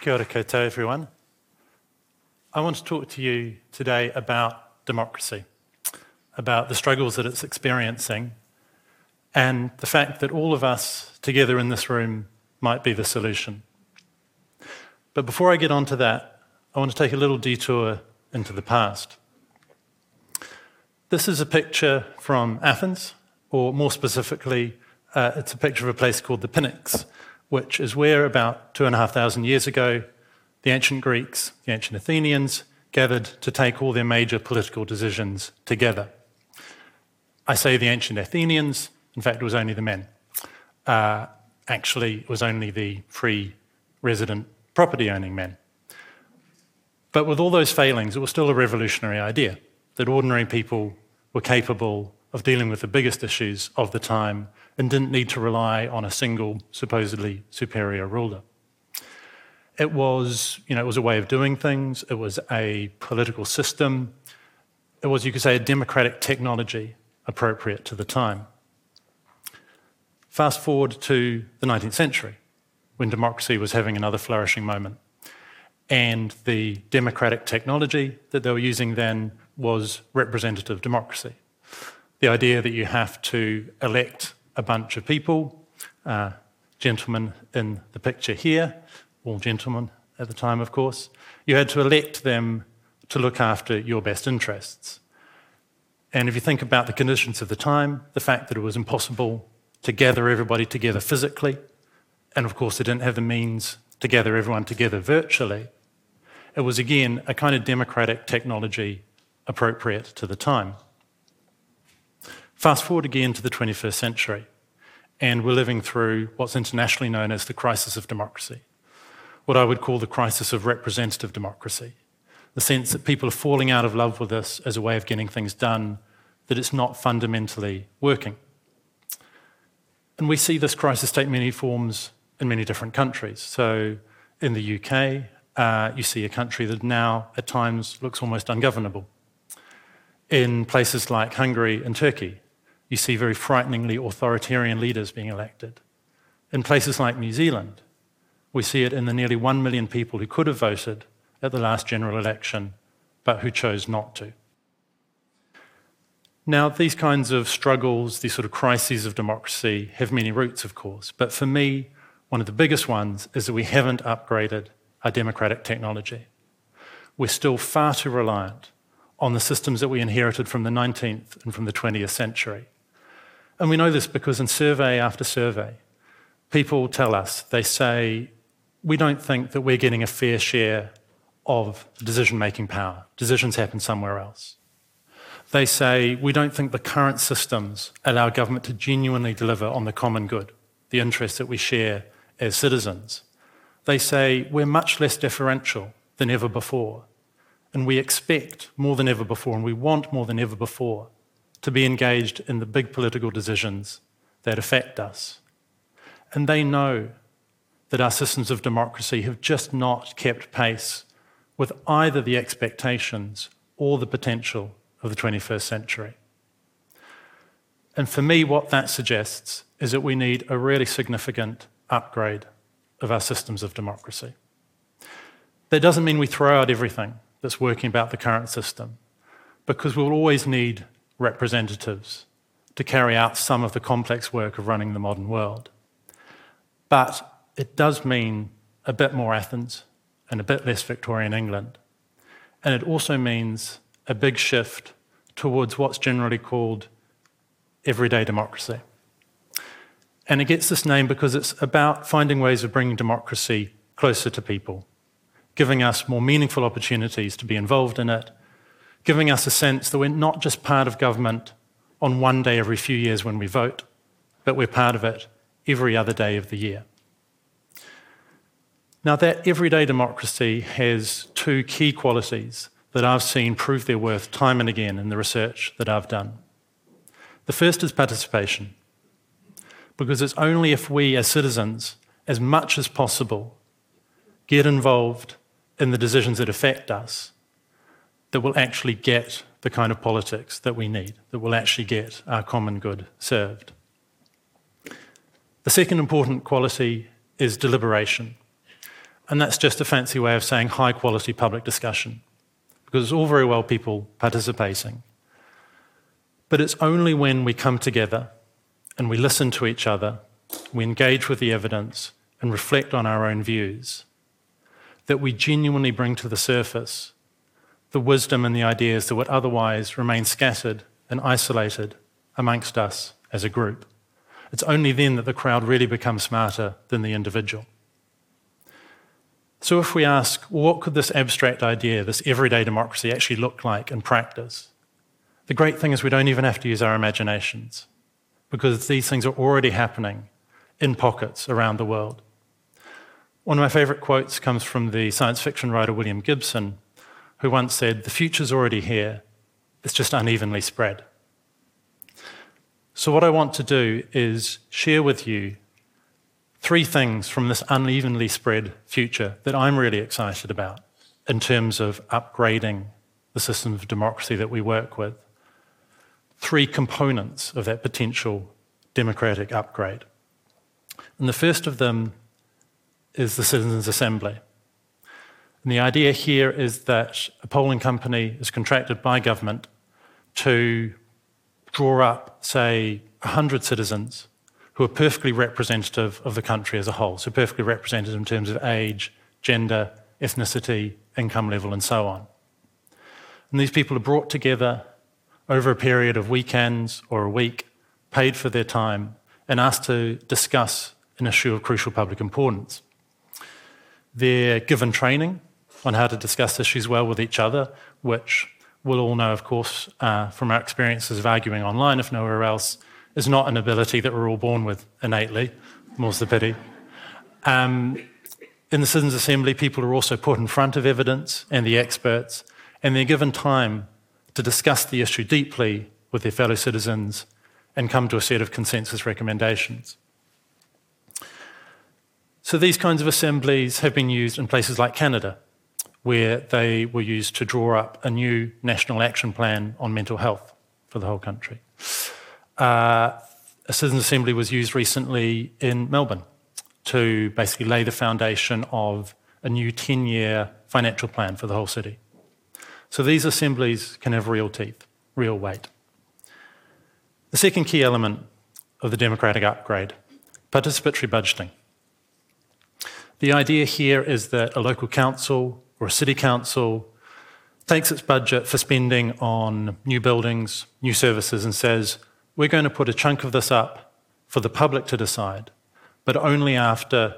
Kia ora koutou, everyone. I want to talk to you today about democracy, about the struggles that it's experiencing, and the fact that all of us together in this room might be the solution. But before I get on to that, I want to take a little detour into the past. This is a picture from Athens, or more specifically, uh, it's a picture of a place called the Pnyx, which is where about two and a half thousand years ago, the ancient Greeks, the ancient Athenians, gathered to take all their major political decisions together. I say the ancient Athenians, in fact, it was only the men. Uh, actually, it was only the free resident property owning men. But with all those failings, it was still a revolutionary idea that ordinary people were capable of dealing with the biggest issues of the time and didn't need to rely on a single, supposedly superior ruler. It was, you know, it was a way of doing things, it was a political system, it was, you could say, a democratic technology appropriate to the time. Fast forward to the 19th century, when democracy was having another flourishing moment. And the democratic technology that they were using then was representative democracy. The idea that you have to elect a bunch of people, uh, gentlemen in the picture here, all gentlemen at the time, of course, you had to elect them to look after your best interests. And if you think about the conditions of the time, the fact that it was impossible to gather everybody together physically, and of course, they didn't have the means to gather everyone together virtually, it was again a kind of democratic technology appropriate to the time. Fast forward again to the 21st century, and we're living through what's internationally known as the crisis of democracy, what I would call the crisis of representative democracy, the sense that people are falling out of love with this as a way of getting things done, that it's not fundamentally working. And we see this crisis take many forms in many different countries. So in the UK, uh, you see a country that now at times looks almost ungovernable. In places like Hungary and Turkey, you see very frighteningly authoritarian leaders being elected. In places like New Zealand, we see it in the nearly one million people who could have voted at the last general election, but who chose not to. Now, these kinds of struggles, these sort of crises of democracy, have many roots, of course, but for me, one of the biggest ones is that we haven't upgraded our democratic technology. We're still far too reliant on the systems that we inherited from the 19th and from the 20th century. And we know this because in survey after survey, people tell us, they say, we don't think that we're getting a fair share of decision making power. Decisions happen somewhere else. They say, we don't think the current systems allow government to genuinely deliver on the common good, the interests that we share as citizens. They say, we're much less deferential than ever before. And we expect more than ever before, and we want more than ever before to be engaged in the big political decisions that affect us. And they know that our systems of democracy have just not kept pace with either the expectations or the potential of the 21st century. And for me, what that suggests is that we need a really significant upgrade of our systems of democracy. That doesn't mean we throw out everything that's working about the current system, because we'll always need representatives to carry out some of the complex work of running the modern world. But it does mean a bit more Athens and a bit less Victorian England. And it also means a big shift towards what's generally called everyday democracy. And it gets this name because it's about finding ways of bringing democracy closer to people, giving us more meaningful opportunities to be involved in it, giving us a sense that we're not just part of government on one day every few years when we vote, but we're part of it every other day of the year. Now, that everyday democracy has two key qualities that I've seen prove their worth time and again in the research that I've done. The first is participation, because it's only if we as citizens, as much as possible, get involved in the decisions that affect us that will actually get the kind of politics that we need, that will actually get our common good served. The second important quality is deliberation. And that's just a fancy way of saying high quality public discussion, because it's all very well people participating. But it's only when we come together and we listen to each other, we engage with the evidence and reflect on our own views, that we genuinely bring to the surface the wisdom and the ideas that would otherwise remain scattered and isolated amongst us as a group. It's only then that the crowd really becomes smarter than the individual. So, if we ask, well, what could this abstract idea, this everyday democracy, actually look like in practice? The great thing is we don't even have to use our imaginations because these things are already happening in pockets around the world. One of my favorite quotes comes from the science fiction writer William Gibson, who once said, The future's already here, it's just unevenly spread. So, what I want to do is share with you three things from this unevenly spread future that I'm really excited about in terms of upgrading the system of democracy that we work with. Three components of that potential democratic upgrade. And the first of them is the Citizens' Assembly. And the idea here is that a polling company is contracted by government to draw up, say, 100 citizens who are perfectly representative of the country as a whole, so perfectly represented in terms of age, gender, ethnicity, income level, and so on. And these people are brought together over a period of weekends or a week, paid for their time, and asked to discuss an issue of crucial public importance. They're given training on how to discuss issues well with each other, which we'll all know, of course, uh, from our experiences of arguing online, if nowhere else, is not an ability that we're all born with innately, more's the pity. Um, in the Citizens' Assembly, people are also put in front of evidence and the experts, and they're given time to discuss the issue deeply with their fellow citizens and come to a set of consensus recommendations. So these kinds of assemblies have been used in places like Canada, where they were used to draw up a new national action plan on mental health for the whole country. Uh, a citizens' assembly was used recently in Melbourne to basically lay the foundation of a new 10 year financial plan for the whole city. So these assemblies can have real teeth, real weight. The second key element of the democratic upgrade participatory budgeting. The idea here is that a local council or a city council takes its budget for spending on new buildings, new services, and says, we're going to put a chunk of this up for the public to decide, but only after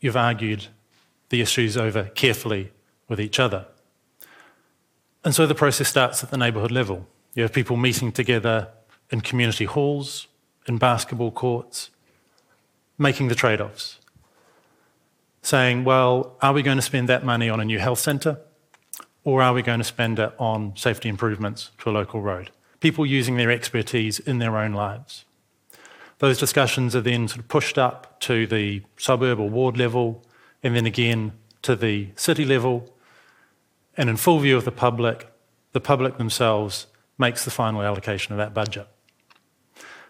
you've argued the issues over carefully with each other. And so the process starts at the neighbourhood level. You have people meeting together in community halls, in basketball courts, making the trade offs saying, well, are we going to spend that money on a new health centre or are we going to spend it on safety improvements to a local road? People using their expertise in their own lives. Those discussions are then sort of pushed up to the suburb or ward level and then again to the city level. And in full view of the public, the public themselves makes the final allocation of that budget.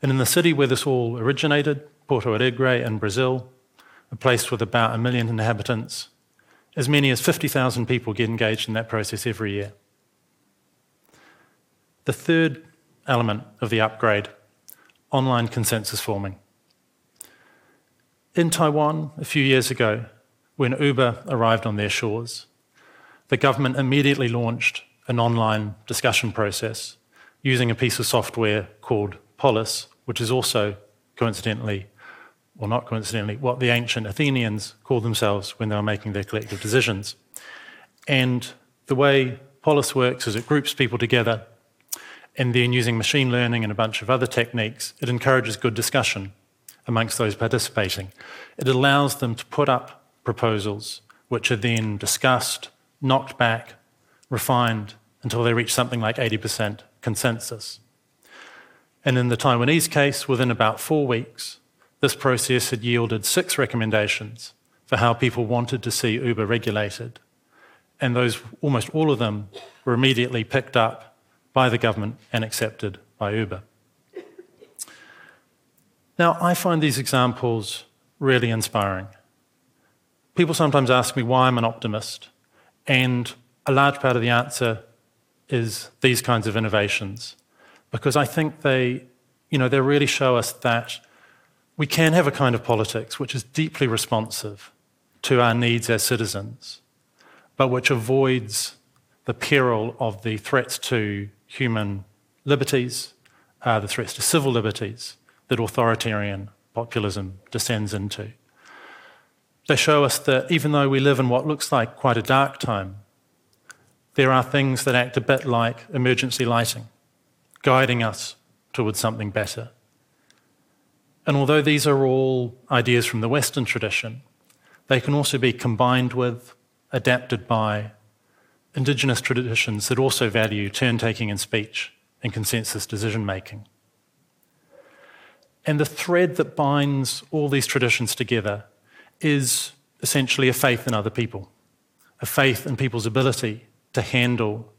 And in the city where this all originated, Porto Alegre in Brazil, a place with about a million inhabitants, as many as 50,000 people get engaged in that process every year. The third element of the upgrade online consensus forming. In Taiwan, a few years ago, when Uber arrived on their shores, the government immediately launched an online discussion process using a piece of software called Polis, which is also coincidentally or not coincidentally, what the ancient Athenians called themselves when they were making their collective decisions. And the way Polis works is it groups people together, and then using machine learning and a bunch of other techniques, it encourages good discussion amongst those participating. It allows them to put up proposals which are then discussed, knocked back, refined until they reach something like 80% consensus. And in the Taiwanese case, within about four weeks, this process had yielded six recommendations for how people wanted to see Uber regulated. And those, almost all of them, were immediately picked up by the government and accepted by Uber. Now, I find these examples really inspiring people sometimes ask me why I'm an optimist, and a large part of the answer is these kinds of innovations, because I think they, you know, they really show us that we can have a kind of politics which is deeply responsive to our needs as citizens, but which avoids the peril of the threats to human liberties, uh, the threats to civil liberties that authoritarian populism descends into. They show us that even though we live in what looks like quite a dark time, there are things that act a bit like emergency lighting, guiding us towards something better. And although these are all ideas from the Western tradition, they can also be combined with, adapted by, indigenous traditions that also value turn taking in speech and consensus decision making. And the thread that binds all these traditions together is essentially a faith in other people, a faith in people's ability to handle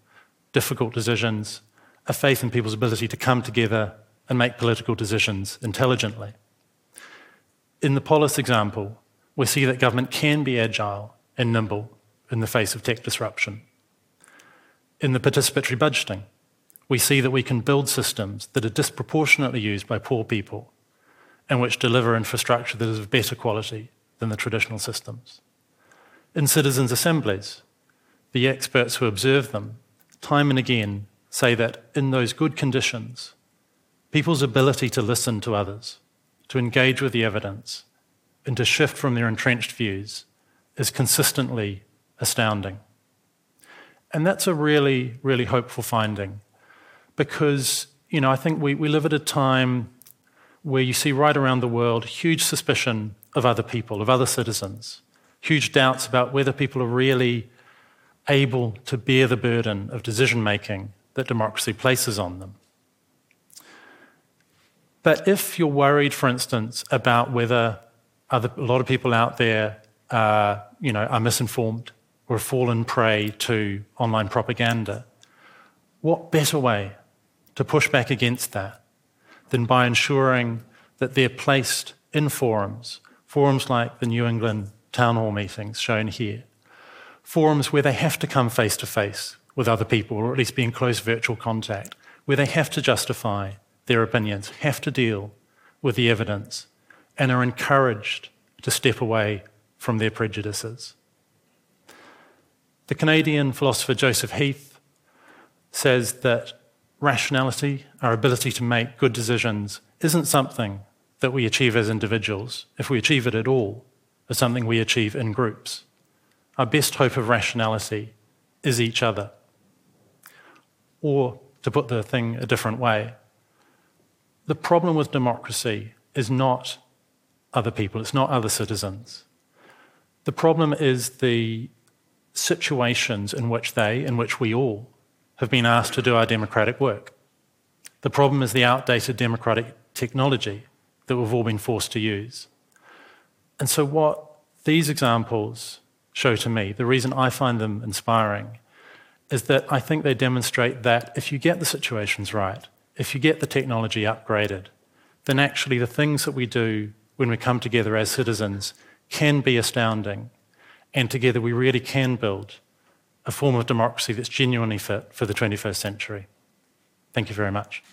difficult decisions, a faith in people's ability to come together and make political decisions intelligently. In the Polis example, we see that government can be agile and nimble in the face of tech disruption. In the participatory budgeting, we see that we can build systems that are disproportionately used by poor people and which deliver infrastructure that is of better quality than the traditional systems. In citizens' assemblies, the experts who observe them time and again say that in those good conditions, people's ability to listen to others, to engage with the evidence, and to shift from their entrenched views is consistently astounding. And that's a really, really hopeful finding because, you know, I think we, we live at a time where you see right around the world huge suspicion of other people, of other citizens, huge doubts about whether people are really able to bear the burden of decision making that democracy places on them. But if you're worried, for instance, about whether other, a lot of people out there uh, you know, are misinformed or have fallen prey to online propaganda, what better way to push back against that than by ensuring that they're placed in forums, forums like the New England town hall meetings shown here, forums where they have to come face to face with other people, or at least be in close virtual contact, where they have to justify their opinions, have to deal with the evidence, and are encouraged to step away from their prejudices. The Canadian philosopher Joseph Heath says that rationality, our ability to make good decisions, isn't something that we achieve as individuals, if we achieve it at all, is something we achieve in groups. Our best hope of rationality is each other. Or, to put the thing a different way, the problem with democracy is not other people, it's not other citizens. The problem is the situations in which they, in which we all, have been asked to do our democratic work. The problem is the outdated democratic technology that we've all been forced to use. And so, what these examples show to me, the reason I find them inspiring, is that I think they demonstrate that if you get the situations right, if you get the technology upgraded, then actually the things that we do when we come together as citizens can be astounding. And together we really can build a form of democracy that's genuinely fit for the 21st century. Thank you very much.